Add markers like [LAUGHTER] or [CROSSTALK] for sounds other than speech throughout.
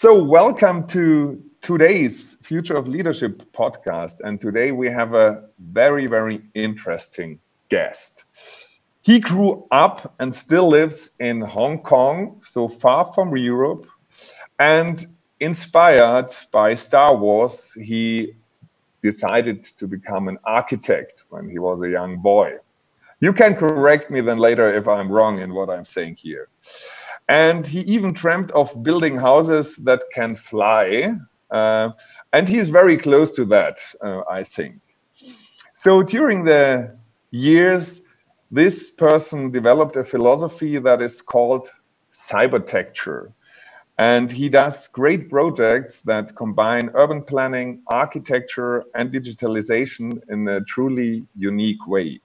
So, welcome to today's Future of Leadership podcast. And today we have a very, very interesting guest. He grew up and still lives in Hong Kong, so far from Europe. And inspired by Star Wars, he decided to become an architect when he was a young boy. You can correct me then later if I'm wrong in what I'm saying here. And he even dreamt of building houses that can fly. Uh, and he's very close to that, uh, I think. So during the years, this person developed a philosophy that is called cybertecture. And he does great projects that combine urban planning, architecture, and digitalization in a truly unique way.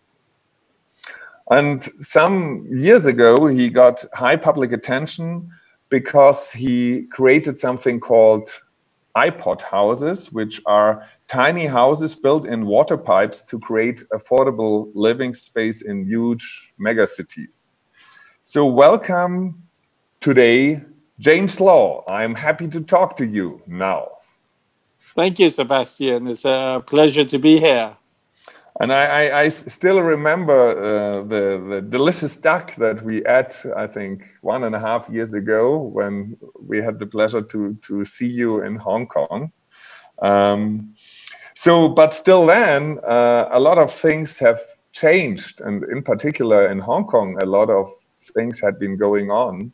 And some years ago, he got high public attention because he created something called OPod houses, which are tiny houses built in water pipes to create affordable living space in huge megacities. So, welcome today, James Law. I'm happy to talk to you now. Thank you, Sebastian. It's a pleasure to be here. And I, I, I still remember uh, the, the delicious duck that we ate, I think, one and a half years ago when we had the pleasure to, to see you in Hong Kong. Um, so, but still then, uh, a lot of things have changed. And in particular, in Hong Kong, a lot of things had been going on.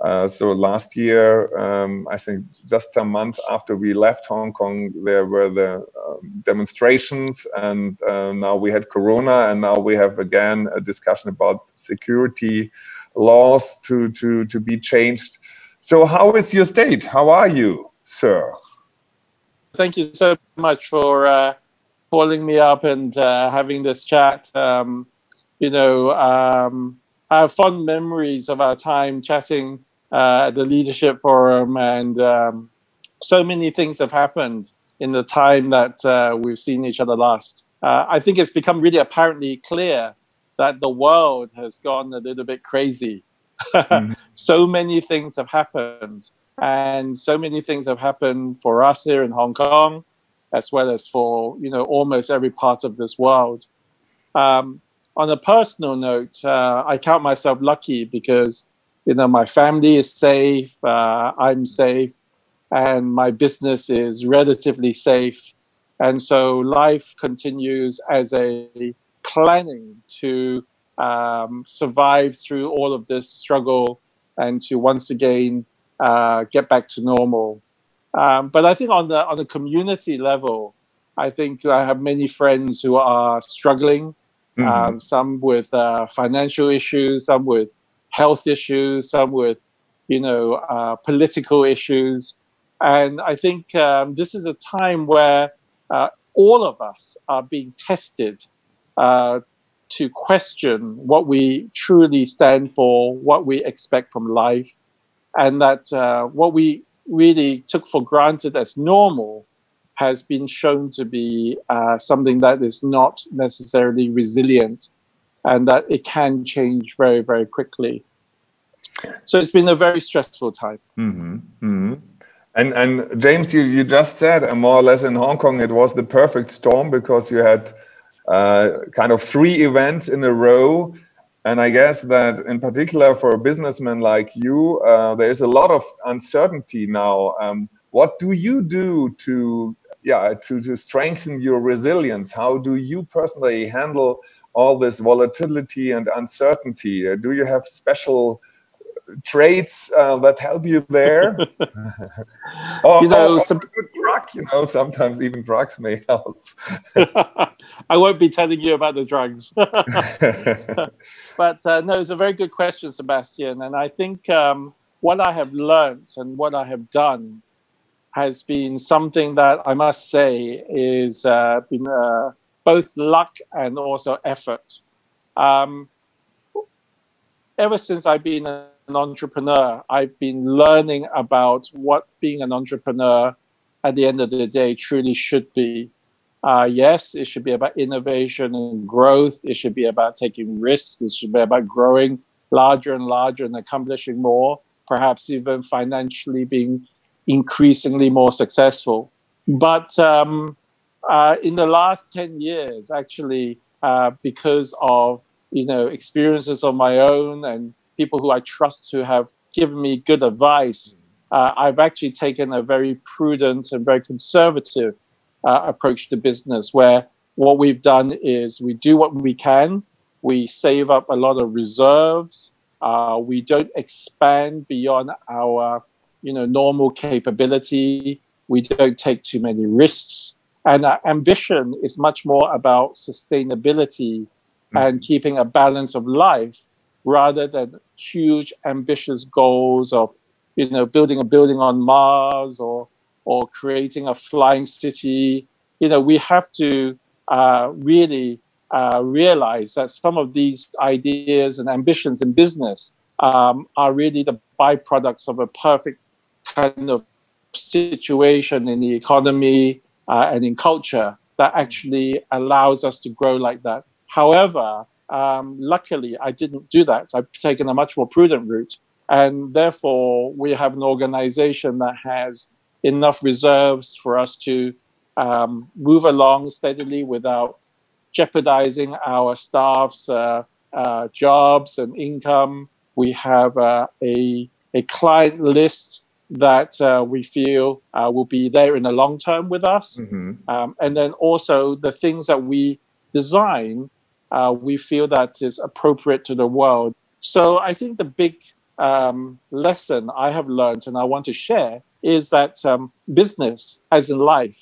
Uh, so last year, um, I think just some months after we left Hong Kong, there were the uh, demonstrations, and uh, now we had Corona, and now we have again a discussion about security laws to to to be changed. So, how is your state? How are you, sir? Thank you so much for uh, calling me up and uh, having this chat. Um, you know, um, I have fond memories of our time chatting uh, at the leadership forum, and um, so many things have happened in the time that uh, we've seen each other last. Uh, I think it's become really apparently clear that the world has gone a little bit crazy. mm-hmm. [LAUGHS] So many things have happened, and so many things have happened for us here in Hong Kong, as well as for you know almost every part of this world. Um, on a personal note, uh, I count myself lucky because you know my family is safe uh, i'm safe and my business is relatively safe and so life continues as a planning to um, survive through all of this struggle and to once again uh, get back to normal um, but i think on the on the community level i think i have many friends who are struggling mm-hmm. um, some with uh, financial issues some with health issues, some with, you know, uh, political issues. And I think um, this is a time where uh, all of us are being tested uh, to question what we truly stand for, what we expect from life, and that uh, what we really took for granted as normal has been shown to be uh, something that is not necessarily resilient and that it can change very, very quickly. So it's been a very stressful time. Mm-hmm. Mm-hmm. And and James, you, you just said uh, more or less in Hong Kong it was the perfect storm because you had uh, kind of three events in a row. And I guess that in particular for a businessman like you, uh, there is a lot of uncertainty now. Um, what do you do to yeah to, to strengthen your resilience? How do you personally handle all this volatility and uncertainty? Uh, do you have special traits uh, that help you there? [LAUGHS] or, you know, or, some drug, you know, sometimes even drugs may help. [LAUGHS] I won't be telling you about the drugs. [LAUGHS] but uh, no, it's a very good question, Sebastian. And I think um, what I have learned and what I have done has been something that I must say is uh, been uh, both luck and also effort. Um, ever since I've been an entrepreneur, I've been learning about what being an entrepreneur at the end of the day truly should be. Uh, yes, it should be about innovation and growth. It should be about taking risks. It should be about growing larger and larger and accomplishing more, perhaps even financially being increasingly more successful. But um, uh, in the last 10 years, actually, uh, because of you know experiences of my own and people who I trust who have given me good advice, uh, I've actually taken a very prudent and very conservative uh, approach to business where what we've done is we do what we can, we save up a lot of reserves, uh, we don't expand beyond our you know normal capability, we don't take too many risks, and our ambition is much more about sustainability mm-hmm. and keeping a balance of life rather than huge ambitious goals of you know building a building on Mars or or creating a flying city. You know we have to uh, really uh, realize that some of these ideas and ambitions in business um, are really the byproducts of a perfect kind of situation in the economy uh, and in culture that actually allows us to grow like that. However, um, luckily, I didn't do that. I've taken a much more prudent route. And therefore, we have an organization that has enough reserves for us to um, move along steadily without jeopardizing our staff's uh, uh, jobs and income. We have uh, a, a client list that uh, we feel uh, will be there in the long term with us. Mm-hmm. Um, and then also the things that we design, uh, we feel that is appropriate to the world. So I think the big um, lesson I have learned and I want to share is that um, business, as in life,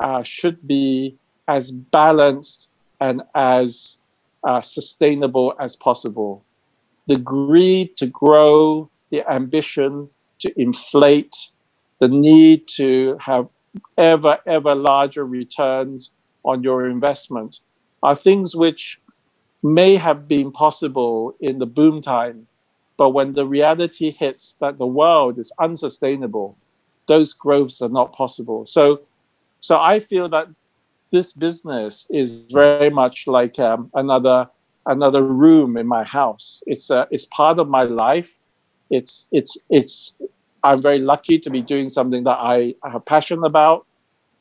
uh, should be as balanced and as uh, sustainable as possible. The greed to grow, the ambition to inflate, the need to have ever, ever larger returns on your investment are things which may have been possible in the boom time. But when the reality hits that the world is unsustainable, those growths are not possible. So, so I feel that this business is very much like um, another another room in my house. It's a, it's part of my life it's it's it's i'm very lucky to be doing something that i, I have passion about.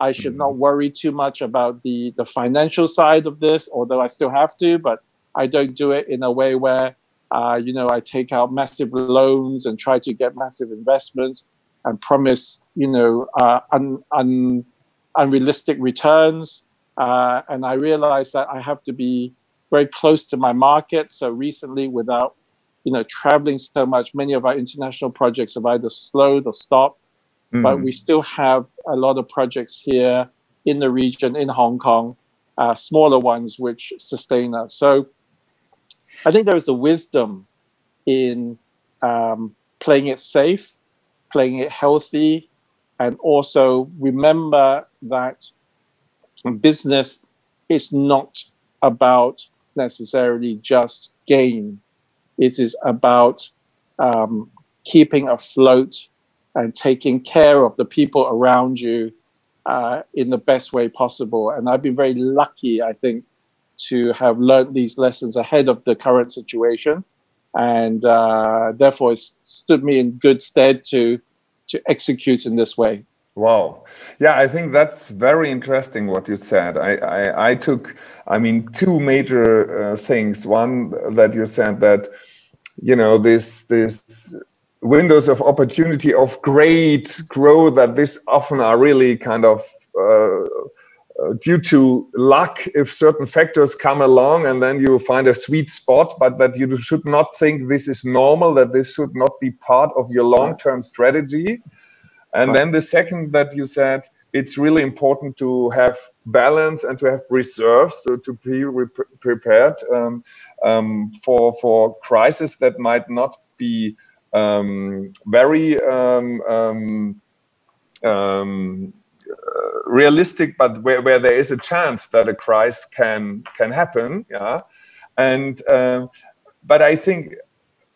I should mm-hmm. not worry too much about the the financial side of this although i still have to but i don't do it in a way where uh, you know i take out massive loans and try to get massive investments and promise you know uh, un, un, unrealistic returns. Uh, and i realize that i have to be very close to my market. So recently without you know, traveling so much, many of our international projects have either slowed or stopped. Mm. But we still have a lot of projects here in the region, in Hong Kong, uh, smaller ones which sustain us. So I think there is a wisdom in um, playing it safe, playing it healthy, and also remember that business is not about necessarily just gain it is about um, keeping afloat and taking care of the people around you uh, in the best way possible. And I've been very lucky, I think, to have learned these lessons ahead of the current situation. And uh, therefore, it stood me in good stead to, to execute in this way. Wow. Yeah, I think that's very interesting what you said. I, I, I took, I mean, two major uh, things. One that you said that, you know, this, this windows of opportunity of great growth that this often are really kind of uh, uh, due to luck if certain factors come along and then you find a sweet spot but that you should not think this is normal that this should not be part of your long-term strategy and then the second that you said, it's really important to have balance and to have reserves, so to be prepared um, um, for for crisis that might not be um, very um, um, um, uh, realistic, but where, where there is a chance that a crisis can can happen. Yeah, and but I think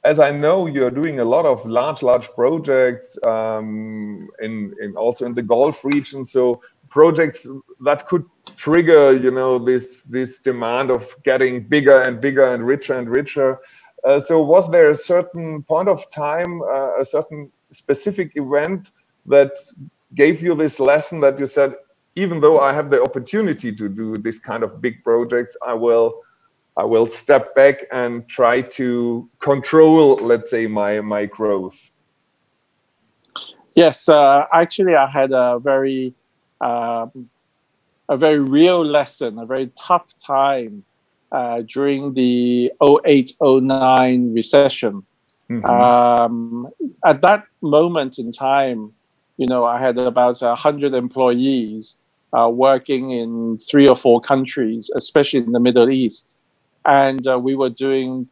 as I know, you're doing a lot of large, large projects um, in, in also in the Gulf region. So projects that could trigger, you know, this this demand of getting bigger and bigger and richer and richer. Uh, so was there a certain point of time, uh, a certain specific event that gave you this lesson that you said, even though I have the opportunity to do this kind of big projects, I will I will step back and try to control, let's say, my my growth. Yes, uh, actually, I had a very um, a very real lesson, a very tough time uh, during the 0809 recession. Mm-hmm. Um, at that moment in time, you know, I had about 100 employees uh, working in three or four countries, especially in the Middle East. And uh, we were doing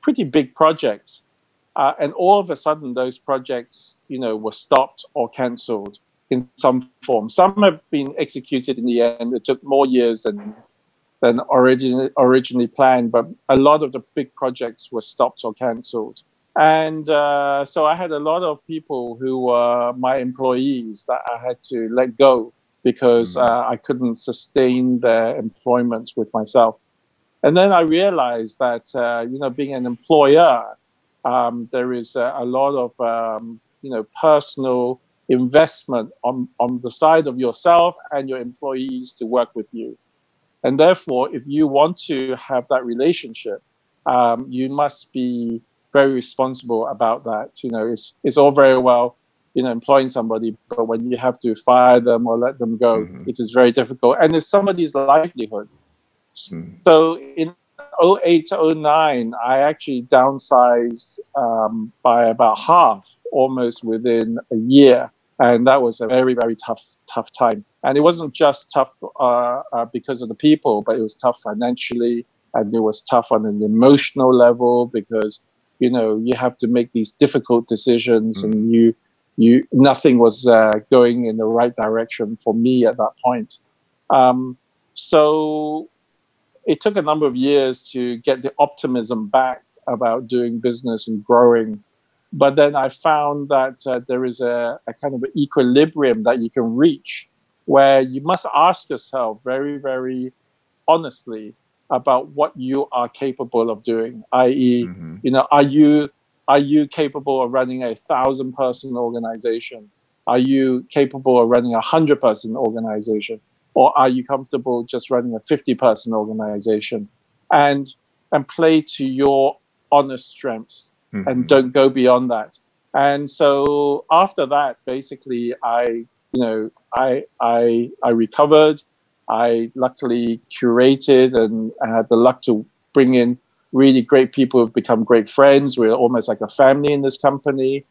pretty big projects. Uh, and all of a sudden, those projects, you know, were stopped or cancelled in some form. Some have been executed in the end. It took more years than than originally originally planned, but a lot of the big projects were stopped or cancelled. And uh, so I had a lot of people who were my employees that I had to let go because mm. uh, I couldn't sustain their employment with myself. And then I realized that uh, you know being an employer, um, there is a, a lot of um, you know personal investment on, on the side of yourself and your employees to work with you. And therefore, if you want to have that relationship, um, you must be very responsible about that. You know, it's, it's all very well, you know, employing somebody, but when you have to fire them or let them go, mm-hmm. it is very difficult. And it's somebody's livelihood. Mm-hmm. So in 08, 09, I actually downsized um, by about half almost within a year and that was a very very tough tough time and it wasn't just tough uh, uh, because of the people but it was tough financially and it was tough on an emotional level because you know you have to make these difficult decisions mm. and you you nothing was uh, going in the right direction for me at that point um, so it took a number of years to get the optimism back about doing business and growing but then I found that uh, there is a, a kind of an equilibrium that you can reach where you must ask yourself very, very honestly about what you are capable of doing. I.e., mm-hmm. you know, are you are you capable of running a thousand person organization? Are you capable of running a hundred person organization? Or are you comfortable just running a 50 person organization? And and play to your honest strengths mm-hmm. and don't go beyond that. And so after that, basically, I you know I I I recovered. I luckily curated and I had the luck to bring in really great people who've become great friends. We're almost like a family in this company,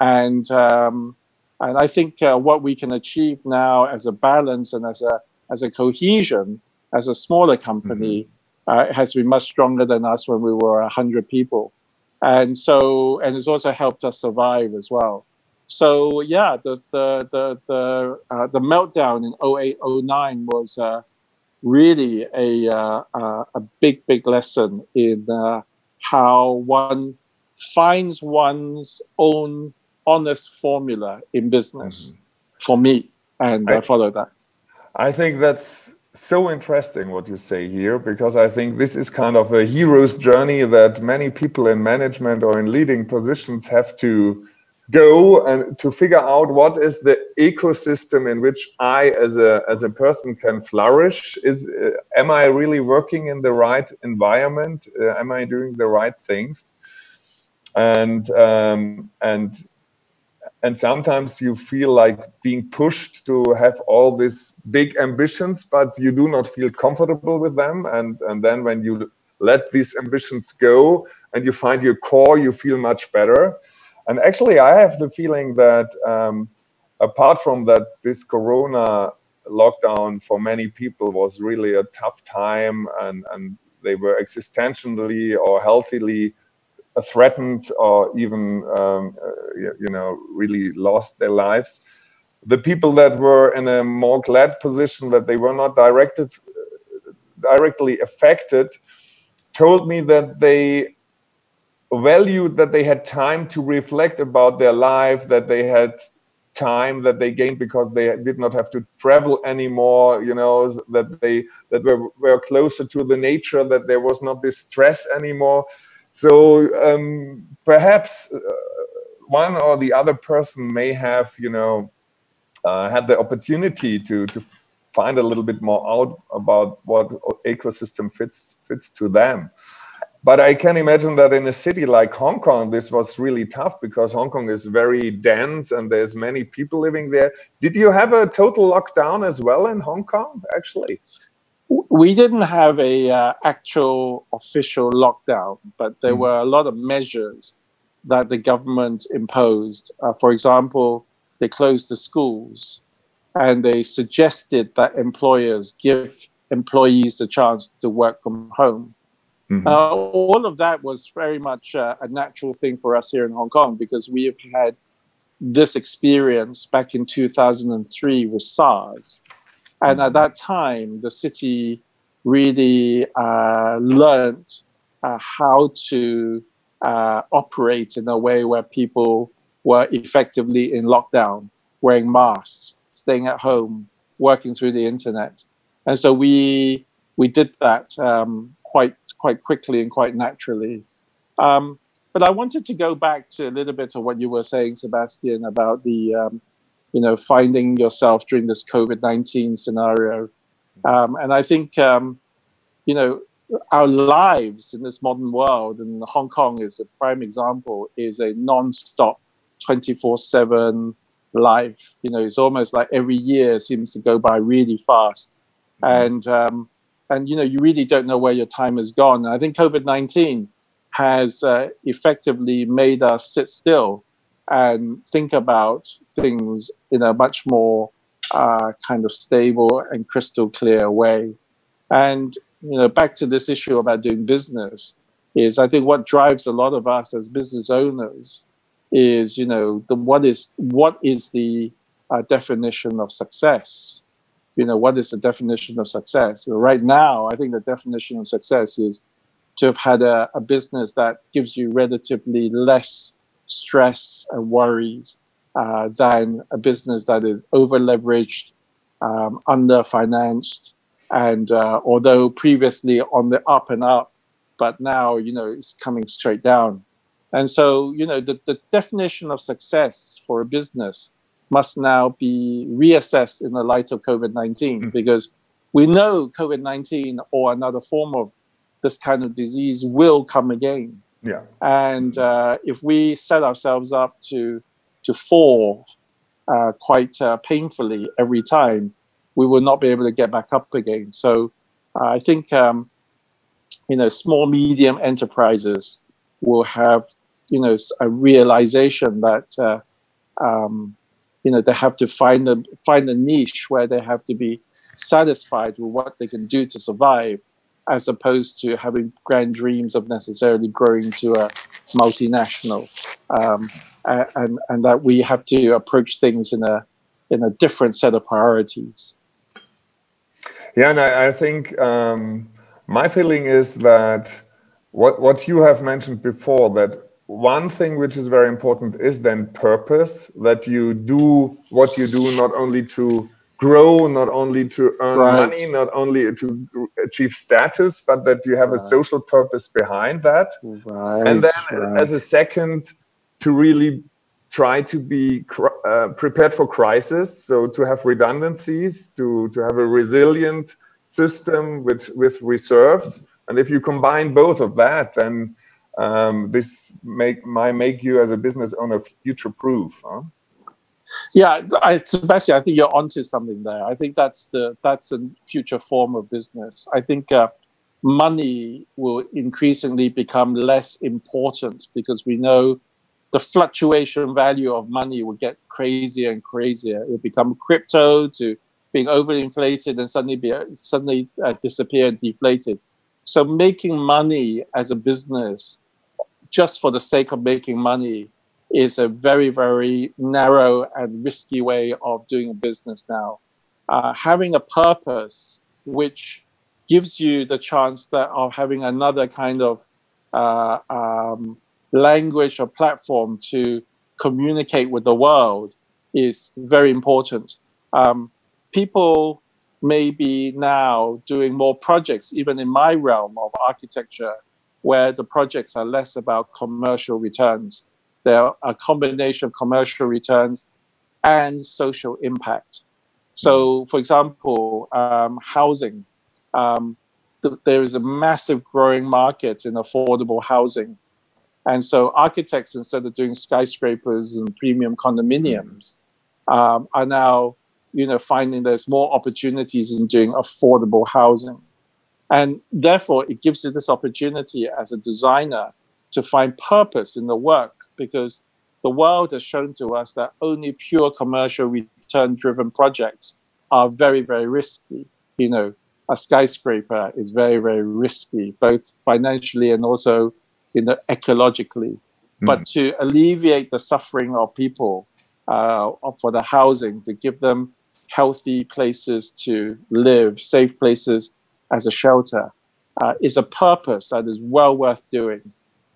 and um, and I think uh, what we can achieve now as a balance and as a as a cohesion as a smaller company mm-hmm. uh, has been much stronger than us when we were hundred people and so and it's also helped us survive as well. So yeah, the the the the, uh, the meltdown in 0809 was uh, really a uh, uh, a big big lesson in uh, how one finds one's own honest formula in business. Mm-hmm. For me, and I, I follow that. I think that's so interesting what you say here because I think this is kind of a hero's journey that many people in management or in leading positions have to go and to figure out what is the ecosystem in which I as a as a person can flourish is uh, am I really working in the right environment uh, am I doing the right things and um, and and sometimes you feel like being pushed to have all these big ambitions but you do not feel comfortable with them. And and then when you let these ambitions go and you find your core you feel much better. And actually i have the feeling that um, apart from that this corona lockdown for many people was really a tough time and and they were existentially or healthily threatened or even um, uh, you know really lost their lives. The people that were in a more glad position that they were not directed directly affected told me that they valued that they had time to reflect about their life that they had time that they gained because they did not have to travel anymore you know that they that were, were closer to the nature that there was not this stress anymore so um, perhaps uh, one or the other person may have, you know, uh, had the opportunity to to find a little bit more out about what ecosystem fits fits to them. But I can imagine that in a city like Hong Kong, this was really tough because Hong Kong is very dense and there's many people living there. Did you have a total lockdown as well in Hong Kong, actually? We didn't have a uh, actual official lockdown, but there mm. were a lot of measures that the government imposed. Uh, for example, they closed the schools and they suggested that employers give employees the chance to work from home. Mm-hmm. Uh, all of that was very much uh, a natural thing for us here in Hong Kong because we have had this experience back in 2003 with SARS. And at that time, the city really uh, learned uh, how to uh, operate in a way where people were effectively in lockdown, wearing masks, staying at home, working through the internet. And so we we did that um, quite quite quickly and quite naturally. Um, but I wanted to go back to a little bit of what you were saying, Sebastian, about the um, you know finding yourself during this COVID nineteen scenario. Um, and I think um, you know our lives in this modern world, and Hong Kong is a prime example, is a non-stop, twenty-four-seven life. You know, it's almost like every year seems to go by really fast, mm-hmm. and um, and you know you really don't know where your time has gone. And I think COVID nineteen has uh, effectively made us sit still and think about things in a much more uh, kind of stable and crystal clear way. And you know, back to this issue about doing business is I think what drives a lot of us as business owners is you know the what is what is the uh, definition of success you know what is the definition of success so right now i think the definition of success is to have had a, a business that gives you relatively less stress and worries uh, than a business that is over leveraged um, under financed and uh, although previously on the up and up but now you know it's coming straight down and so, you know, the, the definition of success for a business must now be reassessed in the light of COVID 19 mm-hmm. because we know COVID 19 or another form of this kind of disease will come again. Yeah. And uh, if we set ourselves up to, to fall uh, quite uh, painfully every time, we will not be able to get back up again. So uh, I think, um, you know, small, medium enterprises will have you know a realization that uh, um, you know they have to find a find a niche where they have to be satisfied with what they can do to survive as opposed to having grand dreams of necessarily growing to a multinational. Um, and and that we have to approach things in a in a different set of priorities. Yeah and i, I think um, my feeling is that what what you have mentioned before that one thing which is very important is then purpose that you do what you do not only to grow not only to earn right. money not only to achieve status but that you have right. a social purpose behind that right. and then as a second to really try to be uh, prepared for crisis so to have redundancies to to have a resilient system with with reserves and if you combine both of that, then um, this make might make you as a business owner future proof. Huh? Yeah, I, Sebastian, I think you're onto something there. I think that's the that's a future form of business. I think uh, money will increasingly become less important because we know the fluctuation value of money will get crazier and crazier. It will become crypto to being overinflated and suddenly be suddenly uh, disappear and deflated. So making money as a business just for the sake of making money is a very, very narrow and risky way of doing business now. Uh, having a purpose which gives you the chance that of having another kind of uh, um, language or platform to communicate with the world is very important. Um, people maybe now doing more projects, even in my realm of architecture, where the projects are less about commercial returns. They're a combination of commercial returns and social impact. So, for example, um, housing. Um, th- there is a massive growing market in affordable housing. And so, architects, instead of doing skyscrapers and premium condominiums, um, are now you know, finding there's more opportunities in doing affordable housing. And therefore, it gives you this opportunity as a designer to find purpose in the work because the world has shown to us that only pure commercial return driven projects are very, very risky. You know, a skyscraper is very, very risky, both financially and also you know, ecologically. Mm. But to alleviate the suffering of people uh, for the housing, to give them healthy places to live, safe places as a shelter, uh, is a purpose that is well worth doing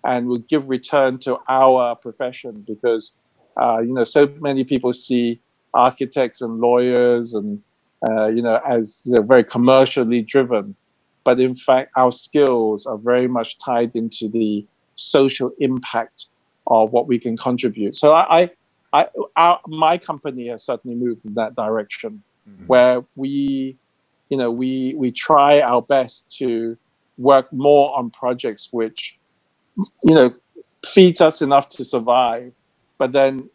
and will give return to our profession because uh, you know so many people see architects and lawyers and uh, you know as you know, very commercially driven but in fact our skills are very much tied into the social impact of what we can contribute so i, I, I our, my company has certainly moved in that direction mm-hmm. where we you know we we try our best to work more on projects which you know, feeds us enough to survive, but then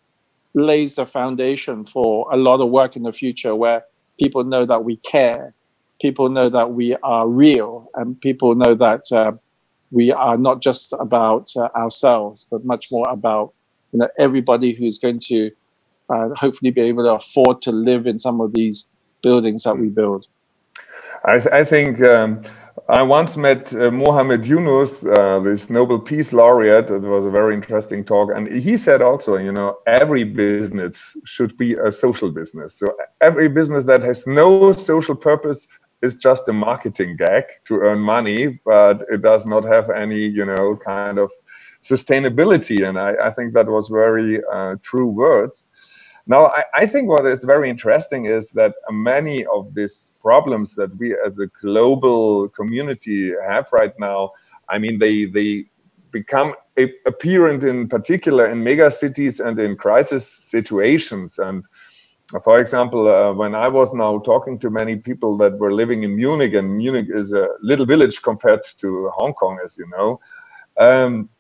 lays the foundation for a lot of work in the future where people know that we care, people know that we are real, and people know that uh, we are not just about uh, ourselves, but much more about you know everybody who's going to uh, hopefully be able to afford to live in some of these buildings that we build. I, th- I think um, I once met uh, Muhammad Yunus, uh, this Nobel Peace Laureate. It was a very interesting talk. And he said also, you know, every business should be a social business. So every business that has no social purpose is just a marketing gag to earn money, but it does not have any, you know, kind of sustainability. And I, I think that was very uh, true words. Now, I, I, think what is very interesting is that many of these problems that we as a global community have right now, I mean, they, they become apparent in particular in mega cities and in crisis situations. And for example, uh, when I was now talking to many people that were living in Munich, and Munich is a little village compared to Hong Kong, as you know, um,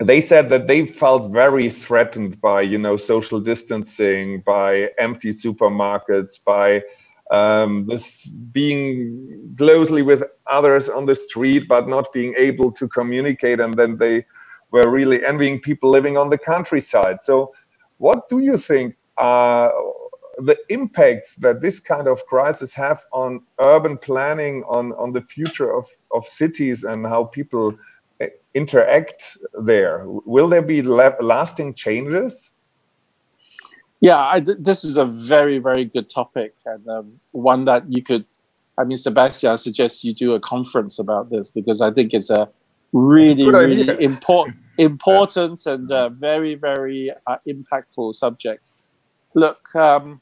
they said that they felt very threatened by you know social distancing by empty supermarkets by um, this being closely with others on the street but not being able to communicate and then they were really envying people living on the countryside. So what do you think are the impacts that this kind of crisis have on urban planning on on the future of of cities and how people interact there? Will there be lasting changes? Yeah, I, this is a very, very good topic and um, one that you could. I mean, Sebastian, I suggest you do a conference about this because I think it's a really, a really important, [LAUGHS] important and uh, very, very uh, impactful subject. Look, um,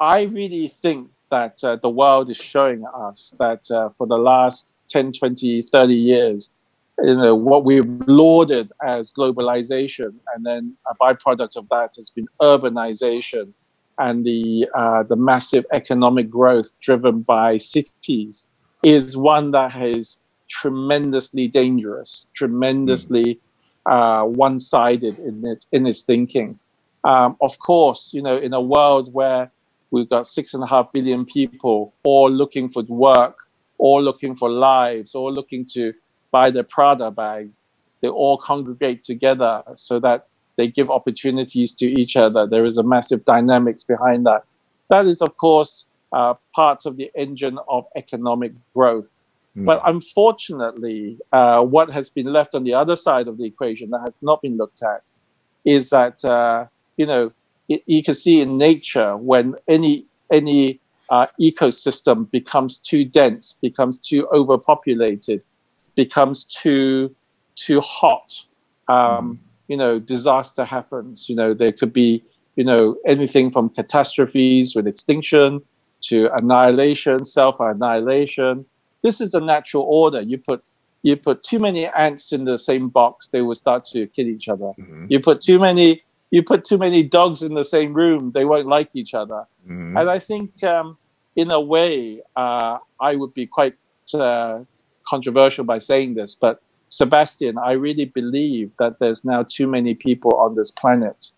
I really think that uh, the world is showing us that uh, for the last 10, 20, 30 years, you know what we've lauded as globalization, and then a byproduct of that has been urbanization and the uh, the massive economic growth driven by cities is one that is tremendously dangerous, tremendously uh, one-sided in its in its thinking. Um, of course, you know, in a world where we've got six and a half billion people all looking for work, all looking for lives, all looking to buy their Prada bag, they all congregate together so that they give opportunities to each other. There is a massive dynamics behind that. That is, of course, uh, part of the engine of economic growth. Mm. But unfortunately, uh, what has been left on the other side of the equation that has not been looked at is that uh, you know it, you can see in nature when any any uh, ecosystem becomes too dense, becomes too overpopulated, becomes too too hot, um, you know, disaster happens. You know, there could be you know anything from catastrophes with extinction to annihilation, self annihilation. This is a natural order. You put you put too many ants in the same box, they will start to kill each other. Mm-hmm. You put too many you put too many dogs in the same room, they won't like each other. Mm-hmm. And I think, um, in a way, uh, I would be quite uh, controversial by saying this, but Sebastian, I really believe that there's now too many people on this planet,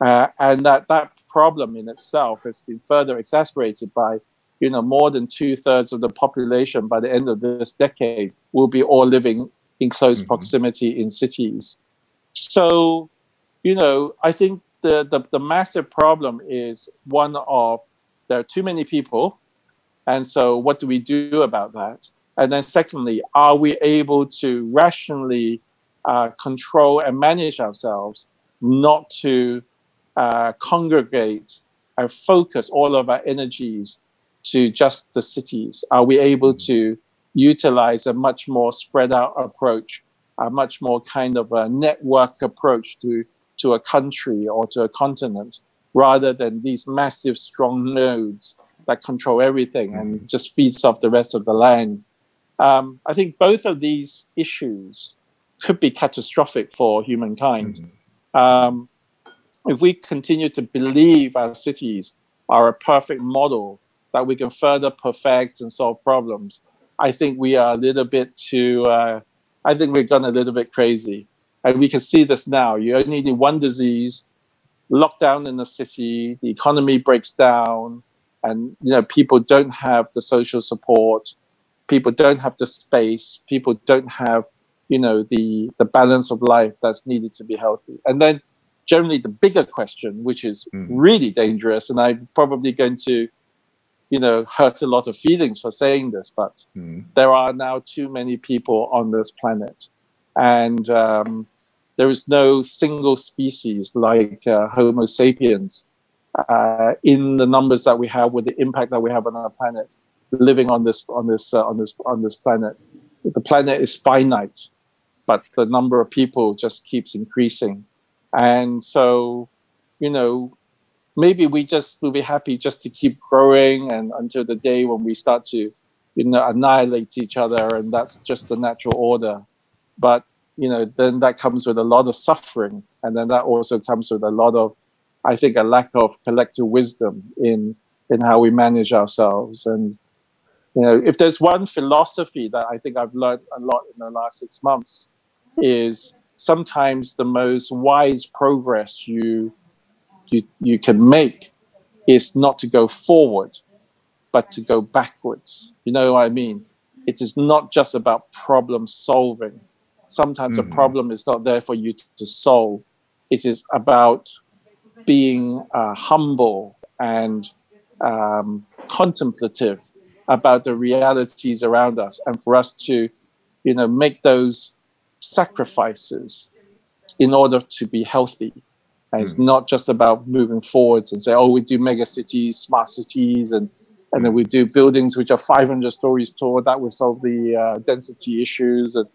uh, and that that problem in itself has been further exacerbated by, you know, more than two thirds of the population by the end of this decade will be all living in close mm-hmm. proximity in cities. So, you know, I think the, the the massive problem is one of there are too many people, and so what do we do about that? And then, secondly, are we able to rationally uh, control and manage ourselves not to uh, congregate and focus all of our energies to just the cities? Are we able to utilize a much more spread out approach, a much more kind of a network approach to, to a country or to a continent, rather than these massive, strong nodes that control everything and just feeds off the rest of the land? Um, I think both of these issues could be catastrophic for humankind. Mm-hmm. Um, if we continue to believe our cities are a perfect model that we can further perfect and solve problems, I think we are a little bit too, uh, I think we've gone a little bit crazy. And we can see this now. You only need one disease, lockdown in the city, the economy breaks down, and you know people don't have the social support people don't have the space people don't have you know the the balance of life that's needed to be healthy and then generally the bigger question which is mm. really dangerous and i'm probably going to you know hurt a lot of feelings for saying this but mm. there are now too many people on this planet and um, there is no single species like uh, homo sapiens uh, in the numbers that we have with the impact that we have on our planet living on this on this uh, on this on this planet. The planet is finite, but the number of people just keeps increasing, and so, you know, maybe we just will be happy just to keep growing and until the day when we start to, you know, annihilate each other, and that's just the natural order. But you know, then that comes with a lot of suffering, and then that also comes with a lot of, I think, a lack of collective wisdom in in how we manage ourselves and you know, if there's one philosophy that I think I've learned a lot in the last six months, is sometimes the most wise progress you you you can make is not to go forward, but to go backwards. You know what I mean? It is not just about problem solving. Sometimes mm-hmm. a problem is not there for you to, to solve. It is about being uh, humble and um, contemplative about the realities around us and for us to you know make those sacrifices in order to be healthy. And it's hmm. not just about moving forwards and say oh we do mega cities smart cities and and then we do buildings which are 500 stories tall that will solve the uh, density issues. And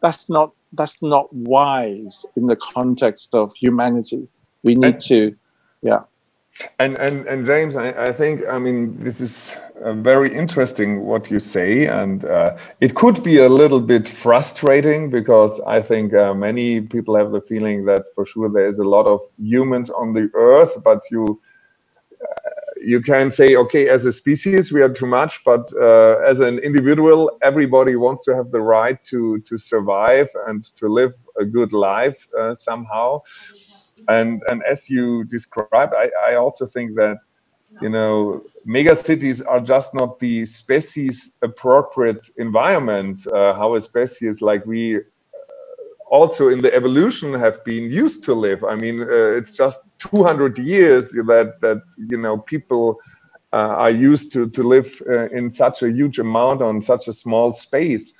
that's not that's not wise in the context of humanity. We need to yeah and and and James, I, I think I mean this is uh, very interesting what you say, and uh, it could be a little bit frustrating because I think uh, many people have the feeling that for sure there is a lot of humans on the earth, but you uh, you can say okay as a species we are too much, but uh, as an individual, everybody wants to have the right to to survive and to live a good life uh, somehow and and as you described I, I also think that you know mega cities are just not the species appropriate environment uh, how a species like we uh, also in the evolution have been used to live. I mean uh, it's just 200 years that that you know people uh, are used to to live uh, in such a huge amount on such a small space.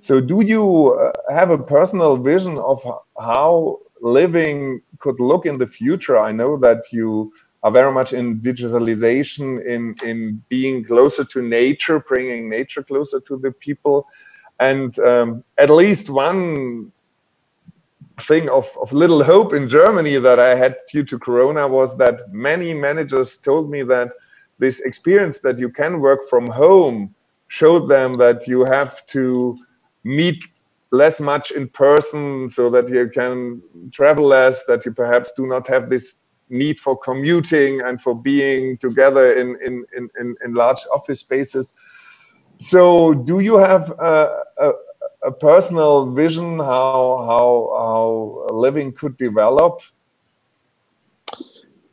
So do you uh, have a personal vision of how living could look in the future. I know that you are very much in digitalization, in in being closer to nature, bringing nature closer to the people, and um, at least one thing of, of little hope in Germany that I had due to Corona was that many managers told me that this experience that you can work from home showed them that you have to meet less much in person so that you can travel less that you perhaps do not have this need for commuting and for being together in in in, in large office spaces. So do you have a, a, a personal vision how how how living could develop?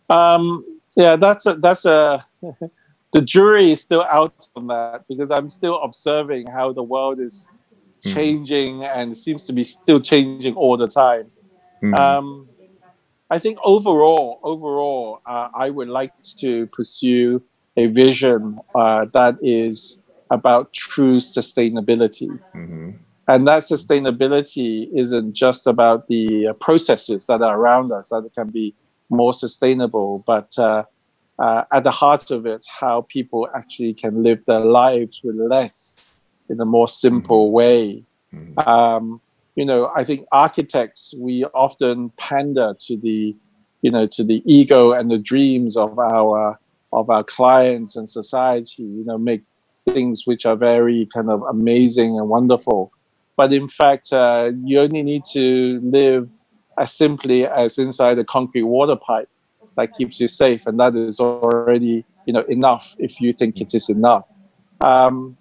Um, yeah that's a that's a [LAUGHS] the jury is still out on that because i'm still observing how the world is mm. changing and seems to be still changing all the time mm. um, i think overall overall uh, i would like to pursue a vision uh, that is about true sustainability. Mm-hmm. And that sustainability isn't just about the uh, processes that are around us that can be more sustainable, but uh, uh, at the heart of it, how people actually can live their lives with less in a more simple mm-hmm. way. Mm-hmm. Um, you know, I think architects we often pander to the, you know, to the ego and the dreams of our of our clients and society. You know, make things which are very kind of amazing and wonderful. But in fact, uh, you only need to live as simply as inside a concrete water pipe that keeps you safe, and that is already you know enough if you think it is enough. Um,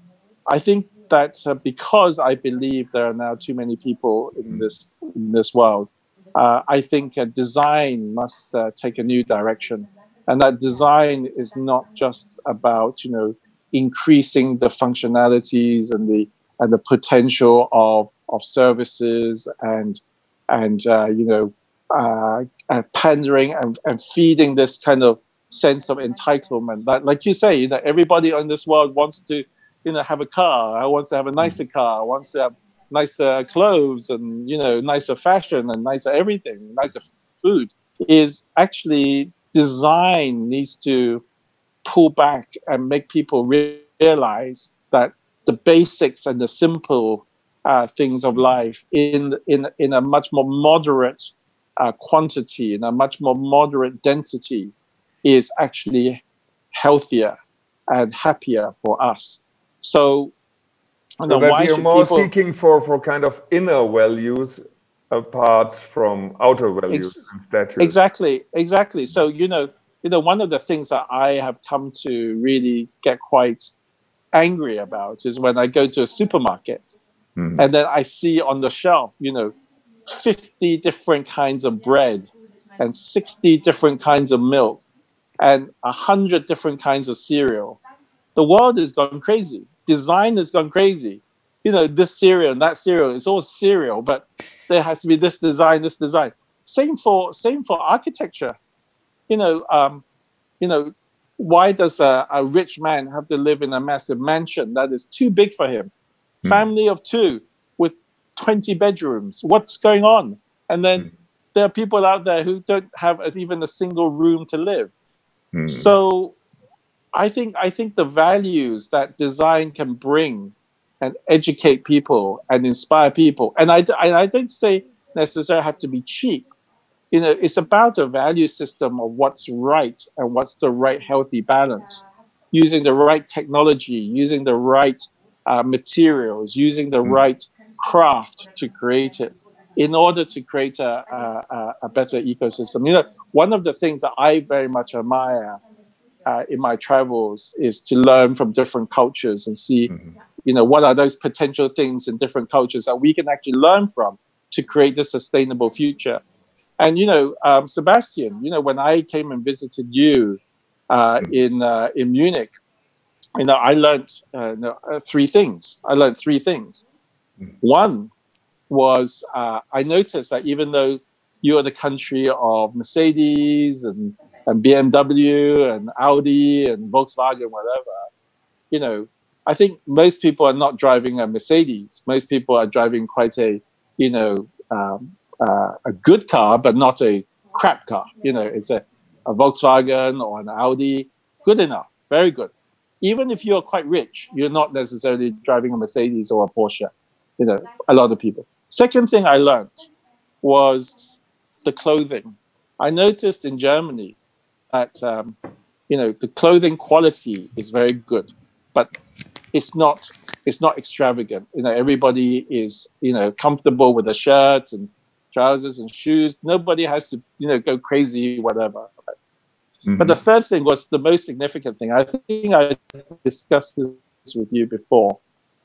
I think that uh, because I believe there are now too many people in this in this world, uh, I think uh, design must uh, take a new direction, and that design is not just about you know increasing the functionalities and the and the potential of of services and and uh, you know uh, uh, pandering and, and feeding this kind of sense of entitlement that like you say you know everybody in this world wants to you know have a car wants to have a nicer car wants to have nicer clothes and you know nicer fashion and nicer everything nicer food is actually design needs to pull back and make people realize that the basics and the simple uh, things of life in in in a much more moderate uh, quantity, in a much more moderate density, is actually healthier and happier for us. So, so that you're more people... seeking for for kind of inner values apart from outer values Ex-. Exactly, exactly. So you know you know, one of the things that I have come to really get quite angry about is when I go to a supermarket mm. and then I see on the shelf, you know, 50 different kinds of bread and 60 different kinds of milk and 100 different kinds of cereal. The world has gone crazy. Design has gone crazy. You know, this cereal and that cereal, it's all cereal, but there has to be this design, this design. Same for same for architecture you know, um, you know, why does a, a, rich man have to live in a massive mansion that is too big for him? Mm. Family of two with 20 bedrooms. What's going on? And then mm. there are people out there who don't have even a single room to live. Mm. So I think I think the values that design can bring and educate people and inspire people, and I, and I don't say necessarily have to be cheap, you know, it's about a value system of what's right and what's the right healthy balance, using the right technology, using the right uh, materials, using the mm. right craft to create it in order to create a, a, a, better ecosystem. You know, one of the things that I very much admire uh, in my travels is to learn from different cultures and see, mm-hmm. you know, what are those potential things in different cultures that we can actually learn from to create the sustainable future. And you know, um, Sebastian, you know, when I came and visited you uh, in uh, in Munich, you know, I learned uh, no, uh, three things. I learned three things. One was uh, I noticed that even though you are the country of Mercedes and, and BMW and Audi and Volkswagen, whatever, you know, I think most people are not driving a Mercedes. Most people are driving quite a, you know, um, uh, a good car, but not a crap car. You know, it's a, a Volkswagen or an Audi, good enough, very good. Even if you're quite rich, you're not necessarily driving a Mercedes or a Porsche. You know, a lot of people. Second thing I learned was the clothing. I noticed in Germany that um, you know the clothing quality is very good, but it's not it's not extravagant. You know, everybody is you know comfortable with a shirt and trousers and shoes. Nobody has to you know go crazy, whatever. Mm-hmm. But the third thing was the most significant thing. I think I discussed this with you before.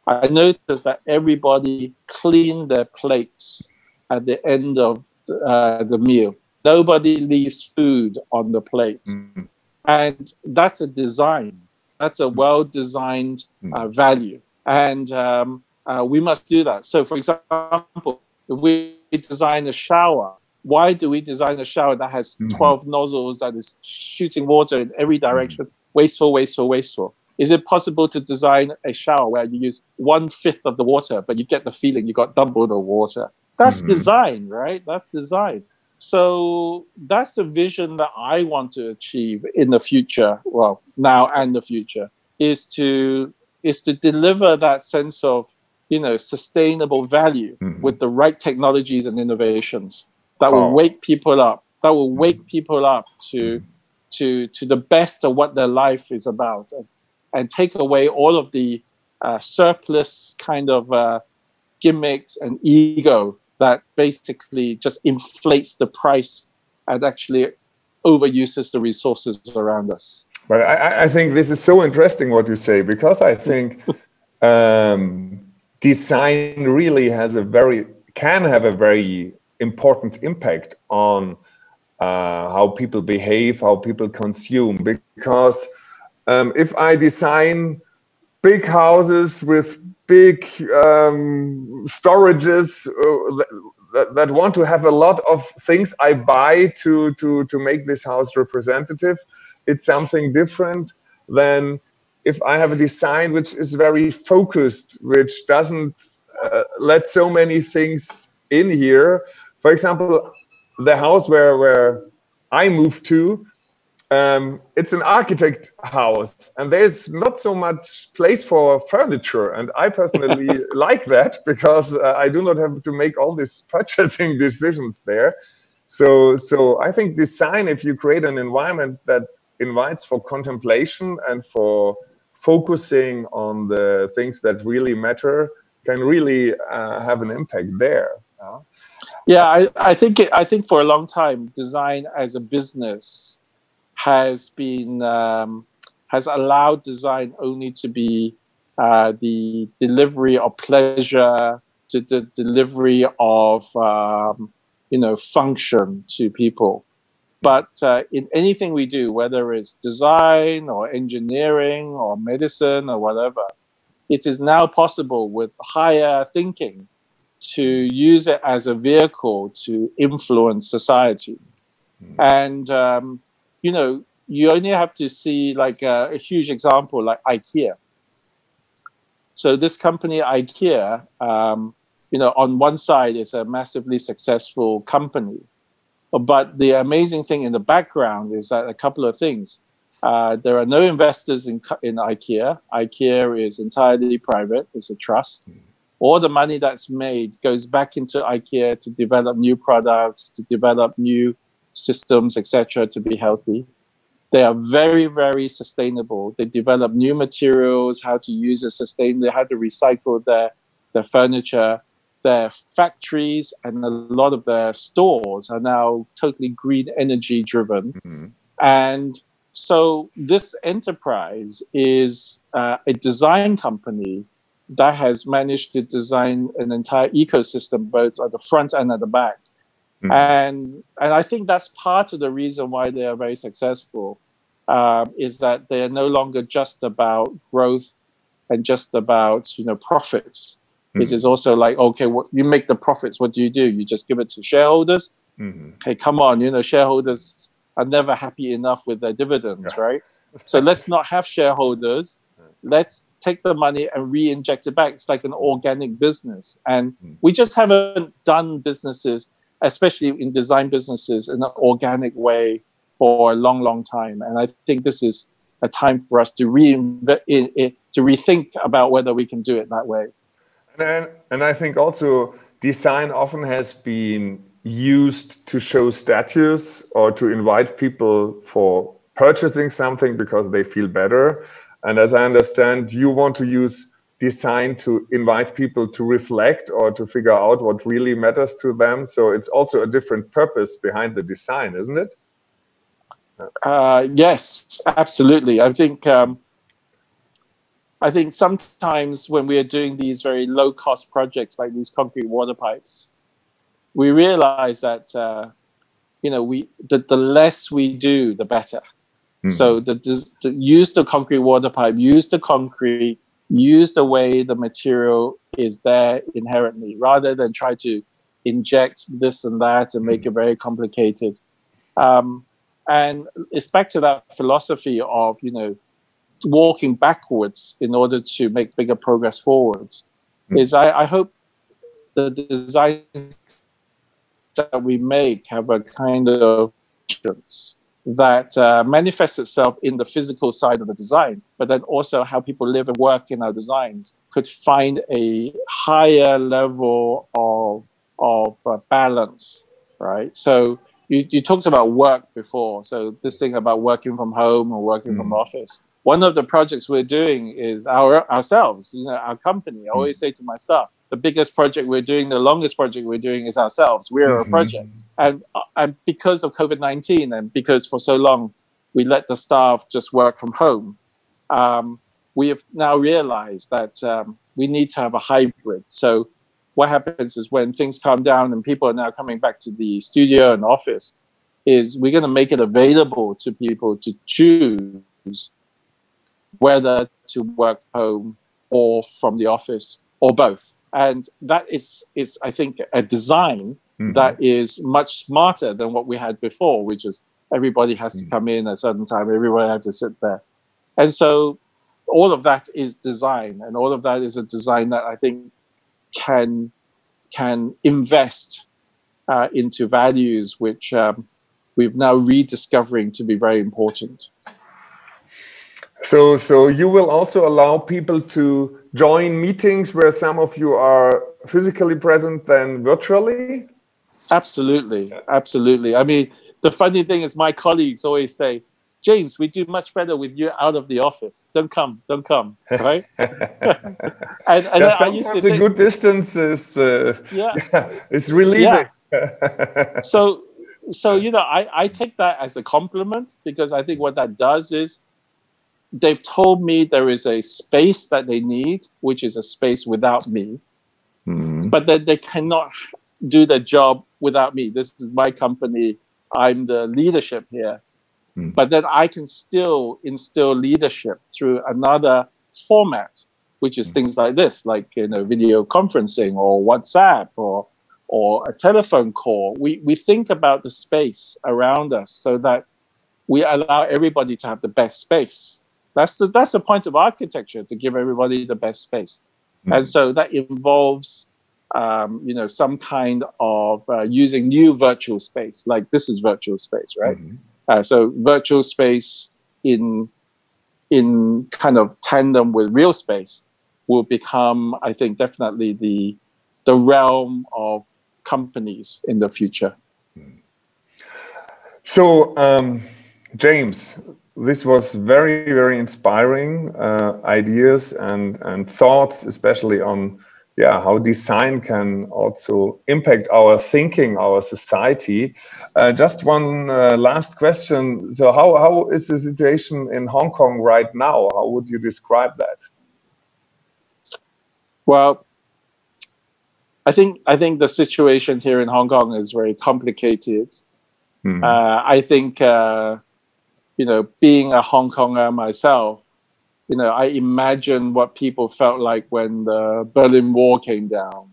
I noticed that everybody cleaned their plates at the end of uh, the meal. Nobody leaves food on the plate. Mm-hmm. And that's a design. That's a mm-hmm. well designed mm-hmm. uh, value. And um, uh, we must do that. So, for example, if we design a shower, why do we design a shower that has mm-hmm. 12 nozzles that is shooting water in every direction? Mm-hmm. Wasteful, wasteful, wasteful. Is it possible to design a shower where you use one fifth of the water, but you get the feeling you got double the water? That's mm-hmm. design, right? That's design. So that's the vision that I want to achieve in the future. Well, now and the future is to is to deliver that sense of you know sustainable value mm-hmm. with the right technologies and innovations that will oh. wake people up. That will wake mm-hmm. people up to mm-hmm. to to the best of what their life is about, and, and take away all of the uh, surplus kind of uh, gimmicks and ego that basically just inflates the price and actually overuses the resources around us. But I, I think this is so interesting what you say because I think [LAUGHS] um, design really has a very can have a very important impact on uh, how people behave, how people consume. Because um, if I design big houses with big um, storages uh, that, that, want to have a lot of things I buy to, to, to make this house representative. It's something different than if I have a design which is very focused, which doesn't uh, let so many things in here. For example, the house where, where I moved to, um, it's an architect house and there's not so much place for furniture and i personally [LAUGHS] like that because uh, i do not have to make all these purchasing [LAUGHS] decisions there. So so i think design if you create an environment that invites for contemplation and for focusing on the things that really matter can really uh, have an impact there uh, yeah I, I think it, i think for a long time design as a business has been um, has allowed design only to be uh, the delivery of pleasure, to the delivery of um, you know function to people. But uh, in anything we do, whether it's design or engineering or medicine or whatever, it is now possible with higher thinking to use it as a vehicle to influence society. Mm. And um, you know, you only have to see like a, a huge example like IKEA. So this company IKEA, um, you know, on one side it's a massively successful company, but the amazing thing in the background is that a couple of things. Uh, there are no investors in in IKEA. IKEA is entirely private. It's a trust. All the money that's made goes back into IKEA to develop new products, to develop new systems, etc., to be healthy. They are very, very sustainable. They develop new materials, how to use it sustainably, how to recycle their, their furniture. Their factories and a lot of their stores are now totally green energy driven. Mm-hmm. And so this enterprise is uh, a design company that has managed to design an entire ecosystem, both at the front and at the back. Mm-hmm. And and I think that's part of the reason why they are very successful, um, is that they are no longer just about growth and just about you know profits. Mm-hmm. It is also like okay, what you make the profits. What do you do? You just give it to shareholders. Mm-hmm. Okay, come on, you know shareholders are never happy enough with their dividends, yeah. right? so let's not have shareholders. Let's take the money and re-inject it back. It's like an organic business, and mm. we just haven't done businesses especially in design businesses, in an organic way for a long, long time. And I think this is a time for us to to rethink about whether we can do it that way. And, and I think also design often has been used to show status or to invite people for purchasing something because they feel better. And as I understand, you want to use design to invite people to reflect or to figure out what really matters to them. So it's also a different purpose behind the design, isn't it? Uh, yes, absolutely. I think um, I think sometimes when we are doing these very low cost projects like these concrete water pipes, we realize that uh, you know we the, the less we do, the better. Mm. So the, the, use the concrete water pipe, use the concrete, use the way the material is there inherently, rather than try to inject this and that and make mm. it very complicated. Um, and it's back to that philosophy of you know walking backwards in order to make bigger progress forwards. Mm. Is I, I hope the designs that we make have a kind of that uh, manifests itself in the physical side of the design, but then also how people live and work in our designs could find a higher level of of uh, balance, right? So you, you talked about work before. So this thing about working from home or working mm. from office. One of the projects we're doing is our ourselves, you know, our company. I always mm. say to myself, the biggest project we're doing, the longest project we're doing is ourselves. We're mm-hmm. a project. And, uh, and because of COVID 19 and because for so long we let the staff just work from home, um, we have now realized that um, we need to have a hybrid. So what happens is when things calm down and people are now coming back to the studio and office, is we're going to make it available to people to choose whether to work home or from the office or both. And that is, is I think, a design mm-hmm. that is much smarter than what we had before, which is everybody has mm-hmm. to come in at a certain time, everyone has to sit there. And so all of that is design, and all of that is a design that I think can can invest uh, into values which um, we're now rediscovering to be very important. So, so you will also allow people to join meetings where some of you are physically present than virtually. Absolutely, absolutely. I mean, the funny thing is, my colleagues always say, James, we do much better with you out of the office. Don't come, don't come, right? [LAUGHS] [LAUGHS] and, and yeah, sometimes a good distance is uh, yeah. yeah, [LAUGHS] it's relieving. Yeah. so, so you know, I, I take that as a compliment because I think what that does is they've told me there is a space that they need, which is a space without me, mm. but that they cannot do the job without me. This is my company. I'm the leadership here Mm. But then I can still instill leadership through another format, which is mm. things like this, like you know, video conferencing or WhatsApp or or a telephone call. We we think about the space around us so that we allow everybody to have the best space. That's the that's the point of architecture to give everybody the best space, mm. and so that involves um, you know some kind of uh, using new virtual space, like this is virtual space, right? Mm-hmm. Uh, so virtual space in in kind of tandem with real space will become, I think, definitely the the realm of companies in the future. So, um, James, this was very, very inspiring uh, ideas and and thoughts, especially on yeah how design can also impact our thinking our society. Uh, just one uh, last question. So how, how is the situation in hong kong right now? How would you describe that? Well i think i think the situation here in hong kong is very complicated. Mm. uh, i think uh, you know being a hong konger myself you know, I imagine what people felt like when the Berlin Wall came down,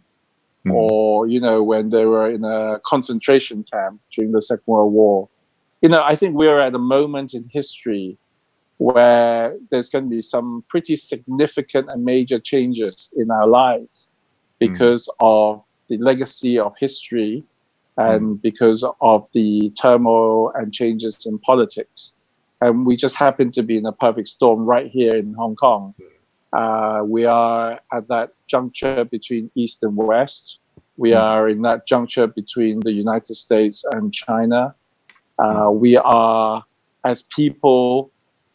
mm. or you know, when they were in a concentration camp during the Second World War. You know, I think we're at a moment in history where there's going to be some pretty significant and major changes in our lives hmm. because mm. of the legacy of history and mm. because of the turmoil and changes in politics and we just happen to be in a perfect storm right here in Hong Kong. Uh, we are at that juncture between East and West. We hmm. are in that juncture between the United States and China. Uh, we are, as people,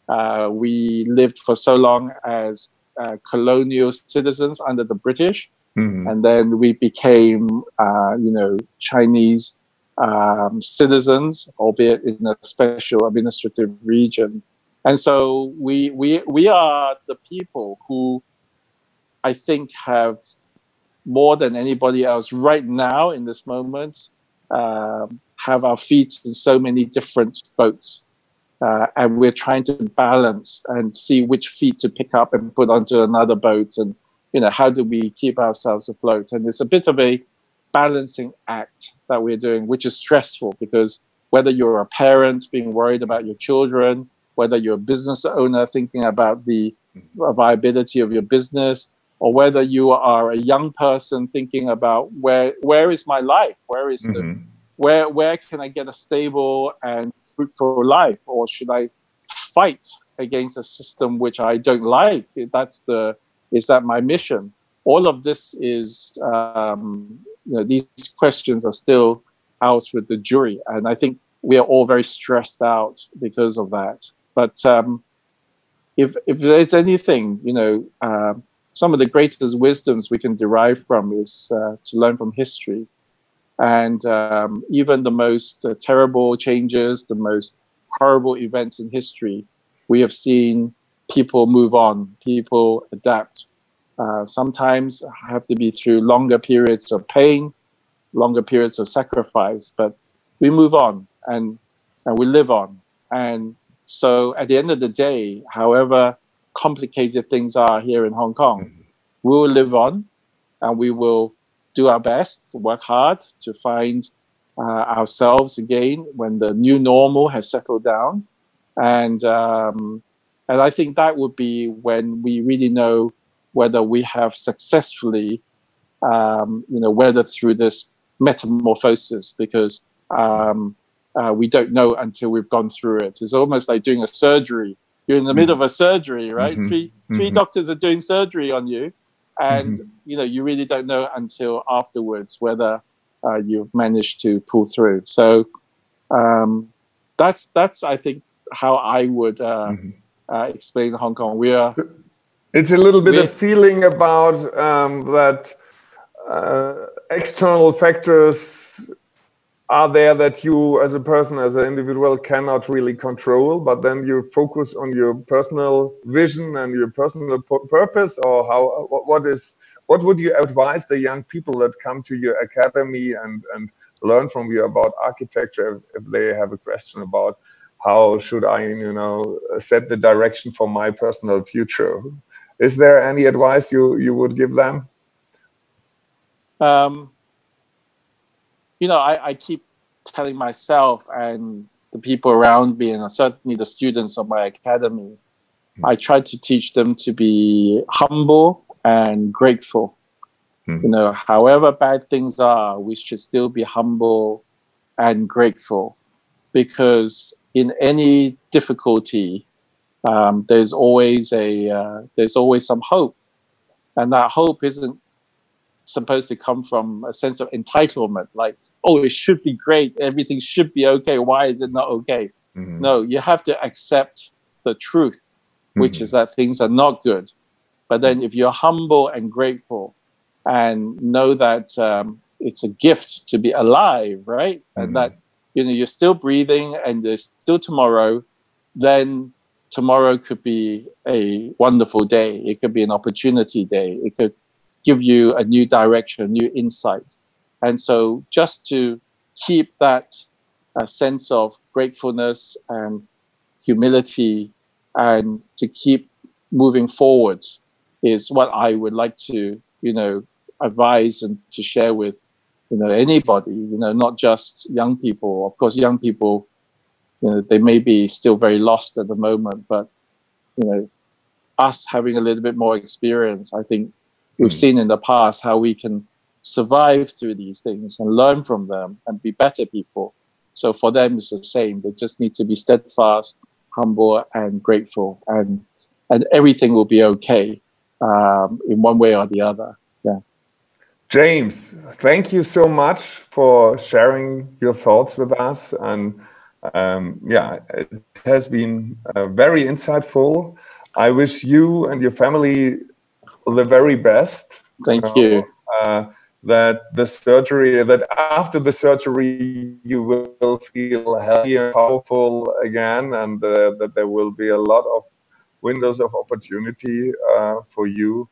Uh, we lived for so long as uh, colonial citizens under the British, mm-hmm. and then we became, uh, you know, Chinese um, citizens, albeit in a special administrative region. And so we we we are the people who I think have more than anybody else right now in this moment um, have our feet in so many different boats. Uh, and we're trying to balance and see which feet to pick up and put onto another boat and you know how do we keep ourselves afloat and it's a bit of a balancing act that we're doing which is stressful because whether you're a parent being worried about your children whether you're a business owner thinking about the viability of your business or whether you are a young person thinking about where where is my life where is mm-hmm. the where where can I get a stable and fruitful life, or should I fight against a system which I don't like? That's the is that my mission? All of this is um, you know these questions are still out with the jury, and I think we are all very stressed out because of that. But um, if if there's anything, you know, uh, some of the greatest wisdoms we can derive from is uh, to learn from history and um, even the most uh, terrible changes, the most horrible events in history, we have seen people move on, people adapt. Uh, sometimes have to be through longer periods of pain, longer periods of sacrifice, but we move on and and we live on. And so at the end of the day, however complicated things are here in Hong Kong, mm-hmm. we will live on and we will do our best, to work hard to find uh, ourselves again when the new normal has settled down, and um, and I think that would be when we really know whether we have successfully, um, you know, weathered through this metamorphosis because um, uh, we don't know until we've gone through it. It's almost like doing a surgery. You're in the mm-hmm. middle of a surgery, right? Mm-hmm. 3 three mm-hmm. doctors are doing surgery on you, and mm-hmm. you know you really don't know until afterwards whether uh, you've managed to pull through. So um, that's that's I think how I would uh, mm-hmm. uh, explain Hong Kong. We are. It's a little bit of feeling about um, that uh, external factors are there that you as a person as an individual cannot really control but then you focus on your personal vision and your personal purpose or how what is what would you advise the young people that come to your academy and and learn from you about architecture if, if they have a question about how should i you know set the direction for my personal future is there any advice you you would give them um you know, I, I keep telling myself and the people around me, and certainly the students of my academy, mm. I try to teach them to be humble and grateful. Mm. You know, however bad things are, we should still be humble and grateful because in any difficulty, um, there's always a uh, there's always some hope, and that hope isn't supposed to come from a sense of entitlement, like, oh, it should be great, everything should be okay. Why is it not okay? Mm-hmm. No, you have to accept the truth, which mm-hmm. is that things are not good. But then if you're humble and grateful and know that um, it's a gift to be alive, right? Mm-hmm. And that you know you're still breathing and there's still tomorrow, then tomorrow could be a wonderful day. It could be an opportunity day. It could give you a new direction, new insight. And so just to keep that uh, sense of gratefulness and humility and to keep moving forward is what I would like to, you know, advise and to share with, you know, anybody, you know, not just young people. Of course, young people, you know, they may be still very lost at the moment, but, you know, us having a little bit more experience, I think We've mm. seen in the past how we can survive through these things and learn from them and be better people. So for them, it's the same. They just need to be steadfast, humble, and grateful, and and everything will be okay um, in one way or the other. Yeah. James, thank you so much for sharing your thoughts with us and um, yeah, it has been uh, very insightful. I wish you and your family the very best. Thank you. Uh, that the surgery, that after the surgery, you will feel healthy and powerful again, and uh, that there will be a lot of windows of opportunity uh, for you,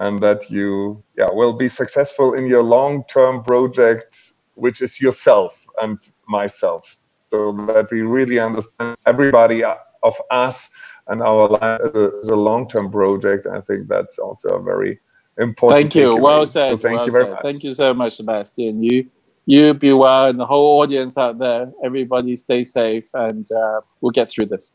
and that you yeah will be successful in your long-term project, which is yourself and myself, so that we really understand everybody of us and our life as a, as a long-term project. I think that's also a very important. Thank you. takeaway. Well said. So thank well you very said. much. Thank you so much, Sebastian. You you be well, and the whole audience out there. Everybody stay safe, and uh, we'll get through this.